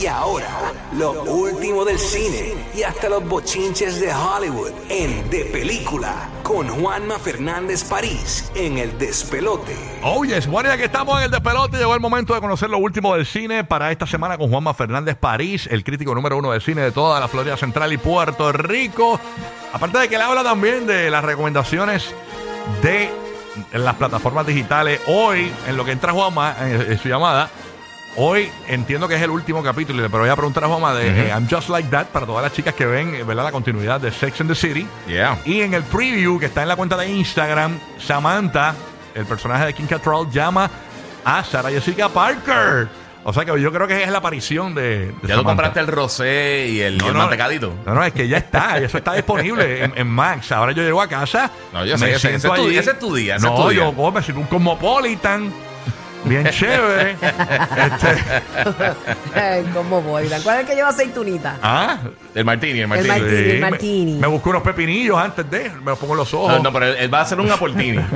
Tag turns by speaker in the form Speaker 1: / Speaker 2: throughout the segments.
Speaker 1: Y ahora, lo último del cine y hasta los bochinches de Hollywood en De Película con Juanma Fernández París en El Despelote.
Speaker 2: Oh, yes. Bueno, ya que estamos en el despelote, llegó el momento de conocer lo último del cine para esta semana con Juanma Fernández París, el crítico número uno de cine de toda la Florida Central y Puerto Rico. Aparte de que le habla también de las recomendaciones de las plataformas digitales. Hoy, en lo que entra Juanma, en, en su llamada, Hoy entiendo que es el último capítulo, pero voy a preguntar a Juanma de eh, I'm Just Like That para todas las chicas que ven eh, ¿verdad? la continuidad de Sex and the City.
Speaker 3: Yeah.
Speaker 2: Y en el preview que está en la cuenta de Instagram, Samantha, el personaje de King Cattrall, llama a Sarah Jessica Parker. O sea que yo creo que es la aparición de. de
Speaker 3: Ya tú
Speaker 2: Samantha.
Speaker 3: compraste el rosé y el, y el
Speaker 2: no,
Speaker 3: mantecadito.
Speaker 2: No, no, es que ya está, eso está disponible en, en Max. Ahora yo llego a casa.
Speaker 3: No, yo sé,
Speaker 2: me
Speaker 3: sé, ese
Speaker 2: siento
Speaker 3: es tu-
Speaker 2: allí.
Speaker 3: ese es tu día, ese
Speaker 2: no,
Speaker 3: es tu día.
Speaker 2: yo como me siento un cosmopolitan. Bien chévere. Este,
Speaker 4: ¿Cómo voy? ¿Cuál es el que lleva aceitunita?
Speaker 2: ah,
Speaker 3: El martini, el martini.
Speaker 4: martini.
Speaker 2: sí, me-
Speaker 4: martini.
Speaker 2: Me, busco unos pepinillos antes de, me los pongo en los ojos.
Speaker 3: No, no, pero él, él va a hacer un aportini.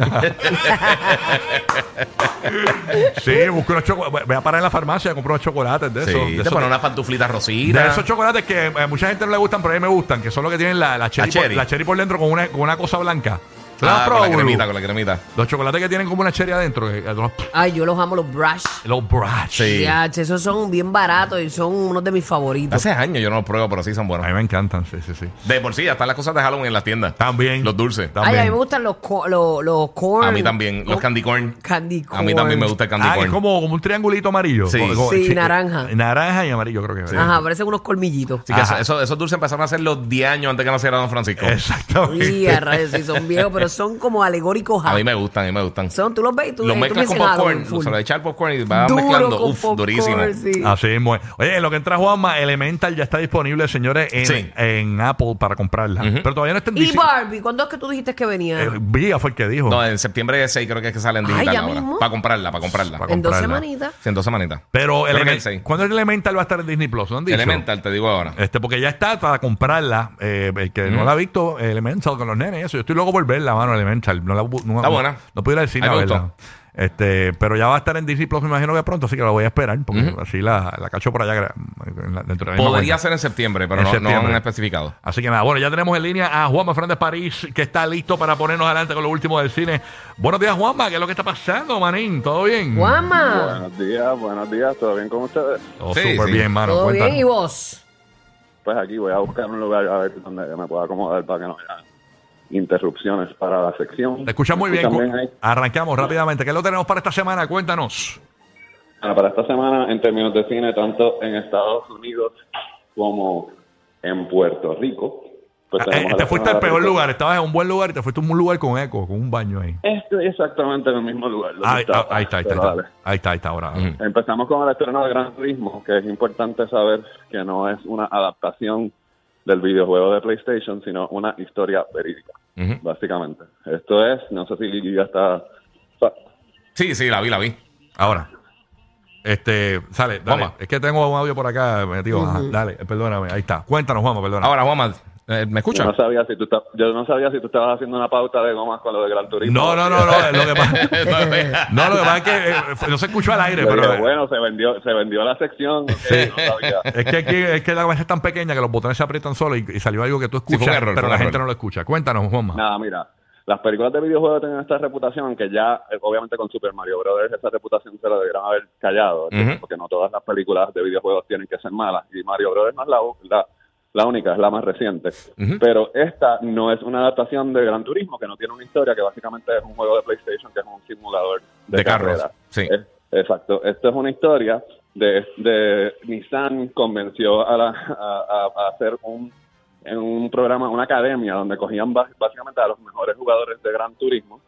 Speaker 2: Sí, busco unos chocolates. Voy a parar en la farmacia y compro unos chocolates de
Speaker 3: sí,
Speaker 2: esos. De,
Speaker 3: te
Speaker 2: esos,
Speaker 3: pone unas pantuflitas
Speaker 2: de
Speaker 3: rositas.
Speaker 2: esos chocolates que a mucha gente no le gustan, pero a mí me gustan, que son los que tienen la, la, cherry,
Speaker 3: cherry.
Speaker 2: Por, la cherry por dentro con una, con una cosa blanca. ¿Tú los has
Speaker 3: Ah, con la cremita, con la cremita.
Speaker 2: Los chocolates que tienen como una cherry adentro. que- que los,
Speaker 4: Ay, yo los amo, los brush.
Speaker 2: los brush.
Speaker 3: Sí.
Speaker 4: Ya, che, esos son bien baratos y son unos de mis favoritos.
Speaker 3: Hace años yo no los pruebo, pero sí son
Speaker 2: A
Speaker 3: buenos.
Speaker 2: mí me encantan, sí, sí, sí.
Speaker 3: De por sí, ya están las cosas de Halloween en las tiendas.
Speaker 2: También.
Speaker 3: Los dulces.
Speaker 4: Ay,
Speaker 2: También.
Speaker 4: a mí me gustan los, co- los, los corn.
Speaker 3: A mí también. Los candy corn.
Speaker 4: Candy corn.
Speaker 3: A mí también me gusta el candy
Speaker 2: Ah,
Speaker 3: corn.
Speaker 2: es como, como un triangulito amarillo.
Speaker 3: Sí.
Speaker 2: Como- como-
Speaker 4: Sí, naranja.
Speaker 2: Naranja y amarillo, creo que es.
Speaker 4: Ajá, parecen unos colmillitos.
Speaker 3: Así que
Speaker 2: Ajá.
Speaker 3: eso- eso- esos dulces empezaron a hacer los 10 años antes que naciera Don Francisco.
Speaker 2: Exactamente.
Speaker 4: Y a rayos, sí, son viejos, pero son como alegóricos.
Speaker 3: A mí me gustan, a mí me gustan.
Speaker 4: Son, tú los ves y tú
Speaker 3: Los mezclas
Speaker 4: me
Speaker 3: con popcorn. Se lo echar popcorn y vas
Speaker 4: Duro
Speaker 3: mezclando.
Speaker 4: con
Speaker 3: Uf,
Speaker 4: popcorn,
Speaker 3: durísimo.
Speaker 4: sí.
Speaker 2: Así es. Oye, en lo que entra Juanma, Elemental ya está disponible, señores, en,
Speaker 3: Sí.
Speaker 2: en Apple para comprarla. Pero todavía no está en
Speaker 4: Y
Speaker 2: DC.
Speaker 4: Barbie, ¿cuándo es que tú dijiste que venía?
Speaker 2: Eh, Vía fue el que dijo.
Speaker 3: No, en septiembre 6 creo que es que sale en
Speaker 4: Ay,
Speaker 3: digital
Speaker 4: ya
Speaker 3: ahora.
Speaker 4: mismo.
Speaker 3: Para comprarla, para comprarla.
Speaker 2: Pa'
Speaker 4: en dos
Speaker 2: comprarla.
Speaker 4: semanitas.
Speaker 3: Sí, en dos semanitas.
Speaker 2: Pero
Speaker 3: Creo que
Speaker 2: Elemen-
Speaker 3: el seis.
Speaker 2: ¿cuándo el Elemental va a estar en Disney Plus? ¿No han dicho?
Speaker 3: Elemental, te digo ahora.
Speaker 2: Este, porque ya está para comprarla. Eh, el que no la ha visto, Elemental con los nenes, y eso. Yo estoy loco por verla, mano, Elemental. No la, no,
Speaker 3: Está buena.
Speaker 2: No, pudiera decir
Speaker 3: A mí
Speaker 2: la
Speaker 3: me gustó.
Speaker 2: verdad. Este, pero ya va a estar en Disney Plus, me imagino que pronto, así que la voy a esperar, porque
Speaker 3: Ujú.
Speaker 2: así la, la cacho por allá gra- en la- dentro de la misma
Speaker 3: Podría
Speaker 2: cuenta.
Speaker 3: ser en septiembre, pero
Speaker 2: En
Speaker 3: no, no
Speaker 2: septiembre.
Speaker 3: han especificado.
Speaker 2: Así que nada, bueno, ya tenemos en línea a Juanma Fernández París, que está listo para ponernos adelante con lo último del cine. Buenos días, Juanma, ¿qué es lo que está pasando, manín? ¿Todo bien?
Speaker 4: Guama.
Speaker 5: Buenos días, buenos días, ¿todo bien con ustedes?
Speaker 2: Todo
Speaker 3: Sí,
Speaker 2: súper
Speaker 3: sí.
Speaker 2: bien, mano.
Speaker 4: ¿Todo
Speaker 2: cuéntanos.
Speaker 4: bien? ¿Y vos?
Speaker 5: Pues aquí voy a buscar un lugar a ver donde me pueda acomodar para que no haya interrupciones para la sección.
Speaker 2: Te escuchas muy
Speaker 5: ¿Me
Speaker 2: bien.
Speaker 5: ahí?
Speaker 2: Arrancamos rápidamente. ¿Qué lo tenemos para esta semana? Cuéntanos.
Speaker 5: Bueno, para esta semana, en términos de cine, tanto en Estados Unidos como en Puerto Rico, pues
Speaker 2: Ah, eh, te fuiste al peor lugar. Estabas en un buen lugar y te fuiste a un lugar con eco, con un baño ahí.
Speaker 5: Estoy exactamente en el mismo lugar. donde
Speaker 2: Ahí,
Speaker 5: estaba,
Speaker 2: ah, ahí está, ahí está. Ahí está, ahí está, ahora.
Speaker 5: Empezamos con el estreno de Gran Turismo, que es importante saber que no es una adaptación del videojuego de PlayStation, sino una historia verídica, básicamente. Esto es, no sé si ya está...
Speaker 3: Sí, sí, la vi, la vi.
Speaker 2: Ahora. Este, sale, dale.
Speaker 3: Juanma.
Speaker 2: Es que tengo un audio por acá metido. Ajá, dale, perdóname. Ahí está. Cuéntanos, Juanma, perdona.
Speaker 3: Ahora, Juanma, eh, ¿me
Speaker 5: Yo
Speaker 3: escuchas?
Speaker 5: no sabía si tú yo no sabía si tú estabas haciendo una pauta de gomas con lo de Gran Turismo.
Speaker 2: No, no, no, no. Lo que pasa, no, lo que pasa es que eh, no se escuchó al aire,
Speaker 5: Yo
Speaker 2: pero.
Speaker 5: bueno, se vendió, se vendió la sección.
Speaker 2: Sí.
Speaker 5: no sabía.
Speaker 2: Es que aquí es que la mesa es tan pequeña que los botones se aprietan solos y, y salió algo que tú escuchas,
Speaker 3: error,
Speaker 2: pero la gente no lo escucha. Cuéntanos, Juanma.
Speaker 5: Nada, mira, las películas de videojuegos tienen esta reputación, aunque ya, eh, obviamente con Super Mario Brothers esa reputación se la deberían haber callado, porque no todas las películas de videojuegos tienen que ser malas, y Mario Brothers no es la, la, la única, es la más reciente. Pero esta no es una adaptación de Gran Turismo, que no tiene una historia, que básicamente es un juego de PlayStation, que es un simulador de,
Speaker 3: De carros,
Speaker 5: carrera.
Speaker 3: sí.
Speaker 5: Es- exacto. Esto es una historia de, de Nissan convenció a, la, a, a- a hacer un en un programa, una academia donde cogían básicamente a los mejores jugadores de Gran Turismo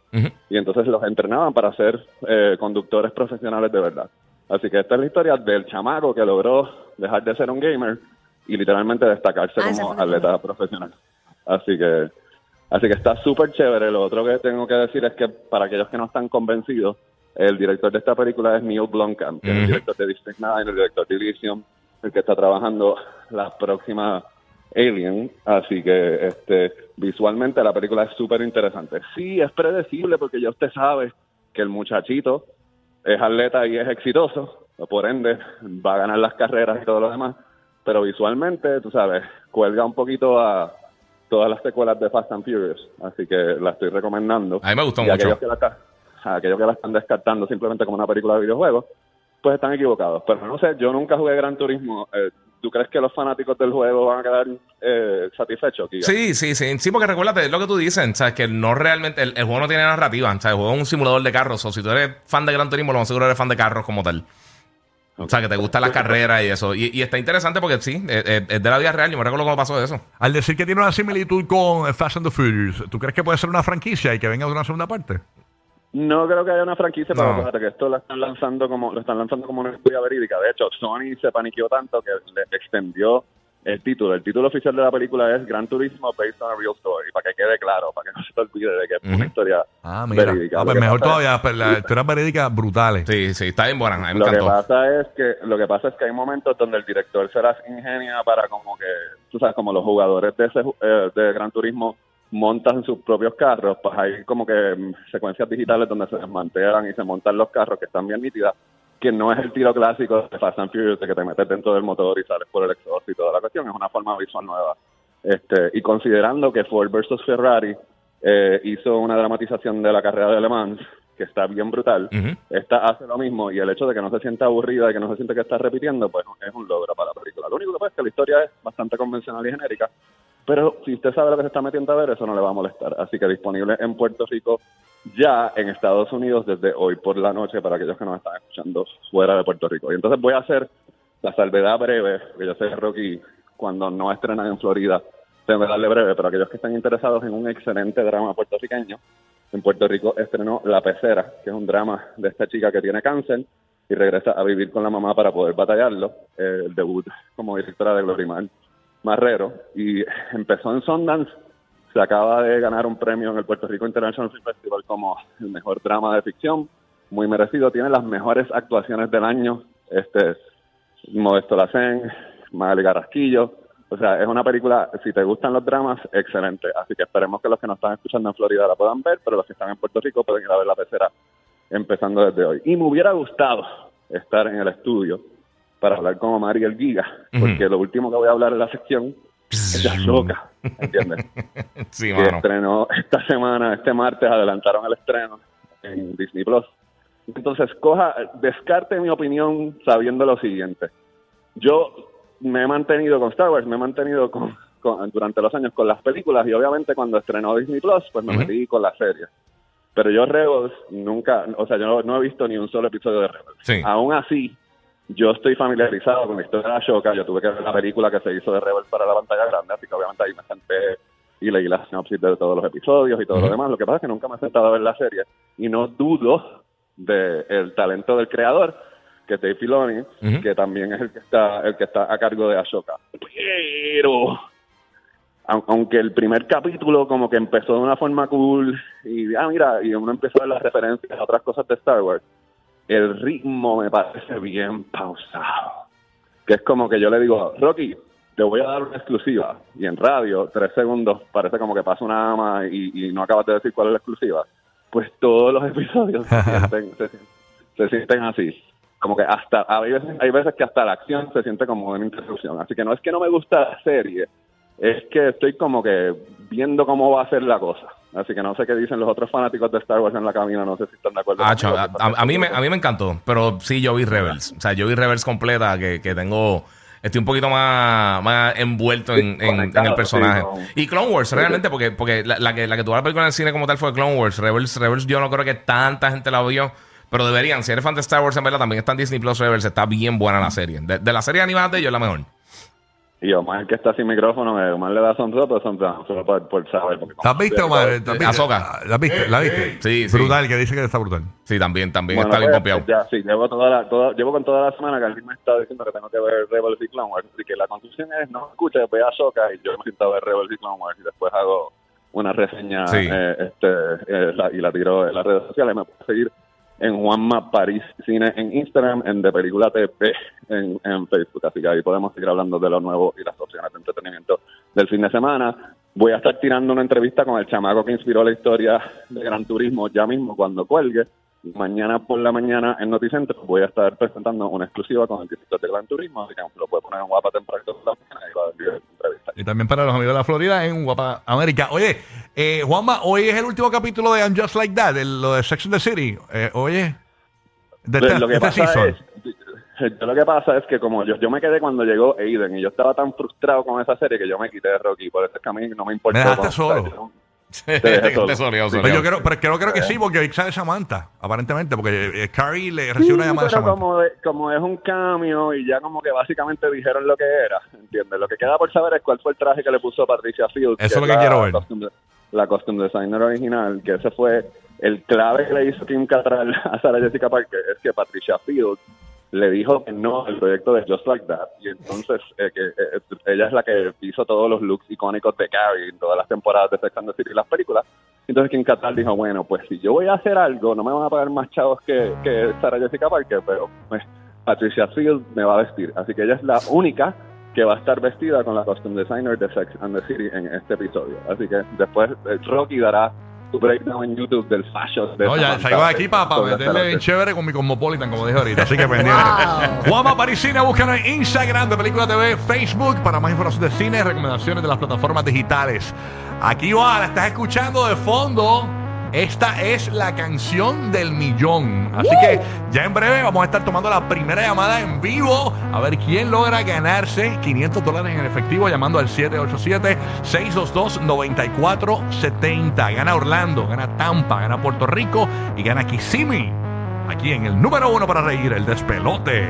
Speaker 5: y entonces los entrenaban para ser eh, conductores profesionales de verdad. Así que esta es la historia del chamaco que logró dejar de ser un gamer y literalmente destacarse
Speaker 4: Ah,
Speaker 5: como atleta profesional. Así que así que está súper chévere. Lo otro que tengo que decir es que para aquellos que no están convencidos, el director de esta película es Neil Blomkamp, que es el director de District 9, el director de Elysium, el que está trabajando la próxima Alien, así que este visualmente la película es súper interesante. Sí, es predecible porque ya usted sabe que el muchachito es atleta y es exitoso, por ende va a ganar las carreras y todo lo demás, pero visualmente, tú sabes, cuelga un poquito a todas las secuelas de Fast and Furious, así que la estoy recomendando.
Speaker 3: A mí me gustó
Speaker 5: Y
Speaker 3: mucho.
Speaker 5: Aquellos que, la, aquellos que la están descartando simplemente como una película de videojuegos, pues están equivocados. Pero no sé, yo nunca jugué Gran Turismo. Eh, ¿Tú crees que los fanáticos del juego van a quedar eh, satisfechos? Giga?
Speaker 3: Sí, sí, sí. Sí, porque recuérdate lo que tú dices, ¿sabes? Que no realmente. El, el juego no tiene narrativa, ¿sabes? El juego es un simulador de carros. O si tú eres fan de Gran Turismo, lo más seguro eres fan de carros como tal. O sea, que te gustan las carreras y eso. Y, y está interesante porque sí, es, de la vida real. Yo me recuerdo cómo pasó eso.
Speaker 2: Al decir que tiene una similitud con Fast and the Furious, ¿tú crees que puede ser una franquicia y que venga de una segunda parte?
Speaker 5: No creo que haya una franquicia, pero
Speaker 3: No.
Speaker 5: acuérdate que esto lo están lanzando como lo están lanzando como una historia verídica. De hecho, Sony se paniqueó tanto que le extendió el título. El título oficial de la película es Gran Turismo Based on a Real Story, para que quede claro, para que no se te olvide de que es una historia
Speaker 2: Ah, mira.
Speaker 5: verídica.
Speaker 2: Ah, pues mejor todavía, pero las historias verídicas brutales.
Speaker 3: Sí, sí, está bien buena. Me
Speaker 5: Lo que pasa es que lo que pasa es que hay momentos donde el director se las ingenia para como que tú sabes como los jugadores de ese eh, de Gran Turismo montan sus propios carros, pues hay como que mm, secuencias digitales donde se desmantelan y se montan los carros que están bien nítidas, que no es el tiro clásico de Fast and Furious de que te metes dentro del motor y sales por el exhaust y toda la cuestión, es una forma visual nueva. Este, y considerando que Ford versus Ferrari eh, hizo una dramatización de la carrera de Le Mans que está bien brutal,
Speaker 3: Ujú.
Speaker 5: esta hace lo mismo y el hecho de que no se sienta aburrida y que no se siente que está repitiendo, pues es un logro para la película. Lo único que pasa es que la historia es bastante convencional y genérica, pero si usted sabe lo que se está metiendo a ver, eso no le va a molestar. Así que disponible en Puerto Rico ya en Estados Unidos desde hoy por la noche para aquellos que nos están escuchando fuera de Puerto Rico. Y entonces voy a hacer la salvedad breve, porque yo sé que Rocky cuando no estrenan en Florida, tengo que darle breve, pero aquellos que están interesados en un excelente drama puertorriqueño, en Puerto Rico estrenó La Pecera, que es un drama de esta chica que tiene cáncer y regresa a vivir con la mamá para poder batallarlo. Eh, el debut como directora de Glorimar Marrero. Y empezó en Sundance. Se acaba de ganar un premio en el Puerto Rico International Film Festival como el mejor drama de ficción. Muy merecido. Tiene las mejores actuaciones del año. Este Modesto Lacén, Magali Garrasquillo. O sea, es una película, si te gustan los dramas, excelente. Así que esperemos que los que nos están escuchando en Florida la puedan ver, pero los que están en Puerto Rico pueden ir a ver la pecera empezando desde hoy. Y me hubiera gustado estar en el estudio para hablar con Omar y el Giga, porque lo último que voy a hablar en la sección es de Ashoka, ¿entiendes?
Speaker 3: Sí,
Speaker 5: que
Speaker 3: mano.
Speaker 5: estrenó esta semana, este martes, adelantaron el estreno en Disney Plus. Entonces, coja, descarte mi opinión sabiendo lo siguiente. Yo me he mantenido con Star Wars, me he mantenido con, con- durante los años con las películas y obviamente cuando estrenó Disney Plus, pues me
Speaker 3: Ujú.
Speaker 5: metí con la serie. Pero yo Rebels nunca, o sea, yo no, no he visto ni un solo episodio de Rebels.
Speaker 3: Sí.
Speaker 5: Aún así, yo estoy familiarizado con la historia de Ashoka. Yo tuve que ver la película que se hizo de Rebels para la pantalla grande, así que obviamente ahí me senté y leí la sinopsis de todos los episodios y todo lo demás. Lo que pasa es que nunca me he sentado a ver la serie y no dudo del talento del creador, que es Dave Filoni, que también es el que está el que está a cargo de Ashoka. Pero au- aunque el primer capítulo como que empezó de una forma cool y ah mira y uno empezó a ver las referencias a otras cosas de Star Wars el ritmo me parece bien pausado. Que es como que yo le digo Rocky te voy a dar una exclusiva. Y en radio tres segundos parece como que pasa una ama y, no acabas de decir cuál es la exclusiva. Pues todos los episodios se sienten, se, se sienten así. Como que hasta hay veces, hay veces que hasta la acción se siente como una interrupción. Así que no es que no me gusta la serie es que estoy como que viendo cómo va a ser la cosa. Así que no sé qué dicen los otros fanáticos de Star Wars en la cabina, no sé si están de acuerdo.
Speaker 3: Ah, a, a- a mí me, a mí me encantó, pero sí, yo vi Rebels. O sea, yo vi Rebels completa, que, que tengo... Estoy un poquito más, más envuelto en, en- en el personaje.
Speaker 5: Sí,
Speaker 3: Y Clone Wars, realmente, porque, porque la, la que, la que tuvo la película en el cine como tal fue Clone Wars. Rebels, Rebels yo no creo que tanta gente la vio, pero deberían. Si eres fan de Star Wars, en verdad, también está en Disney Plus Rebels. Está bien buena la serie. De, de la serie animada de ellos, la mejor.
Speaker 5: Y Omar, que está sin micrófono, me- Omar le da sonrisa, pero sonrisa solo por, por saber. porque
Speaker 2: ¿La has visto, Omar? ¿La has visto? ¿La viste? ¿La viste?
Speaker 3: Sí, sí.
Speaker 2: Brutal, que dice que está brutal.
Speaker 3: Sí, también, también
Speaker 5: Bueno,
Speaker 3: está bien
Speaker 5: pues,
Speaker 3: pompeado.
Speaker 5: Ya, sí, llevo, toda la, toda- llevo con toda la semana que alguien me está diciendo que tengo que ver Rebels y Clone Wars. Así que la conclusión es, no escuches, ve a Soca y yo me siento a ver Rebels y Clone Wars y después hago una reseña
Speaker 3: Sí.
Speaker 5: eh, este, eh, la- y la tiro en las redes sociales. Me puedes seguir en Juanma París Cine en Instagram, en De Película TP en, en Facebook. Así que ahí podemos seguir hablando de lo nuevo y las opciones de entretenimiento del fin de semana. Voy a estar tirando una entrevista con el chamaco que inspiró la historia de Gran Turismo ya mismo cuando cuelgue. Mañana por la mañana en Noticentro voy a estar presentando una exclusiva con el director de Gran Turismo, así que lo puede poner en Guapa temprano por la mañana y va a dar entrevista.
Speaker 2: Y también para los amigos de la Florida en Guapa América. Oye, eh, Juanma, hoy es el último capítulo de I'm Just Like That, de lo de Sex and the City. Eh, oye, de
Speaker 5: Pues lo que
Speaker 2: este
Speaker 5: pasa
Speaker 2: season.
Speaker 5: es, yo lo que pasa es que como yo, yo me quedé cuando llegó Aiden y yo estaba tan frustrado con esa serie que yo me quité de Rocky, por eso es que a mí no me importó.
Speaker 2: Me dejaste solo.
Speaker 3: Soleado,
Speaker 2: Pero yo creo, pero creo, creo que sí, porque hoy sale Samantha, aparentemente, porque eh, Carrie le recibe una llamada de
Speaker 5: pero
Speaker 2: Samantha.
Speaker 5: como, de- como es un cambio y ya como que básicamente dijeron lo que era, ¿entiendes? Lo que queda por saber es cuál fue el traje que le puso Patricia Fields.
Speaker 2: Eso es lo que
Speaker 5: la
Speaker 2: quiero ver.
Speaker 5: costume- la costume designer original, que ese fue el clave que le hizo Kim Cattrall a Sarah Jessica Parker, es que Patricia Fields le dijo que no al proyecto de Just Like That y entonces eh, que eh, ella es la que hizo todos los looks icónicos de Carrie en todas las temporadas de Sex and the City y las películas. Entonces Kim Cattrall dijo bueno pues si yo voy a hacer algo no me van a pagar más chavos que, que Sarah Jessica Parker pero pues, Patricia Fields me va a vestir así que ella es la única que va a estar vestida con la costume designer de Sex and the City en este episodio. Así que después eh, Rocky dará su breakdown en YouTube del fashion de
Speaker 2: No, ya
Speaker 5: Samantha.
Speaker 2: salgo de aquí para, meterle bien chévere con mi Cosmopolitan, como dije ahorita. Así que pendiente.
Speaker 4: Wow.
Speaker 2: Juanma Parisina, búscanos en Instagram de Película TV, Facebook, para más información de cine, recomendaciones de las plataformas digitales. Aquí va, la estás escuchando de fondo. Esta es la canción del millón. Así que ya en breve vamos a estar tomando la primera llamada en vivo. A ver quién logra ganarse 500 dólares en efectivo llamando al 787-622-9470. Gana Orlando, gana Tampa, gana Puerto Rico y gana Kissimmee. Aquí en el número uno para reír, el despelote.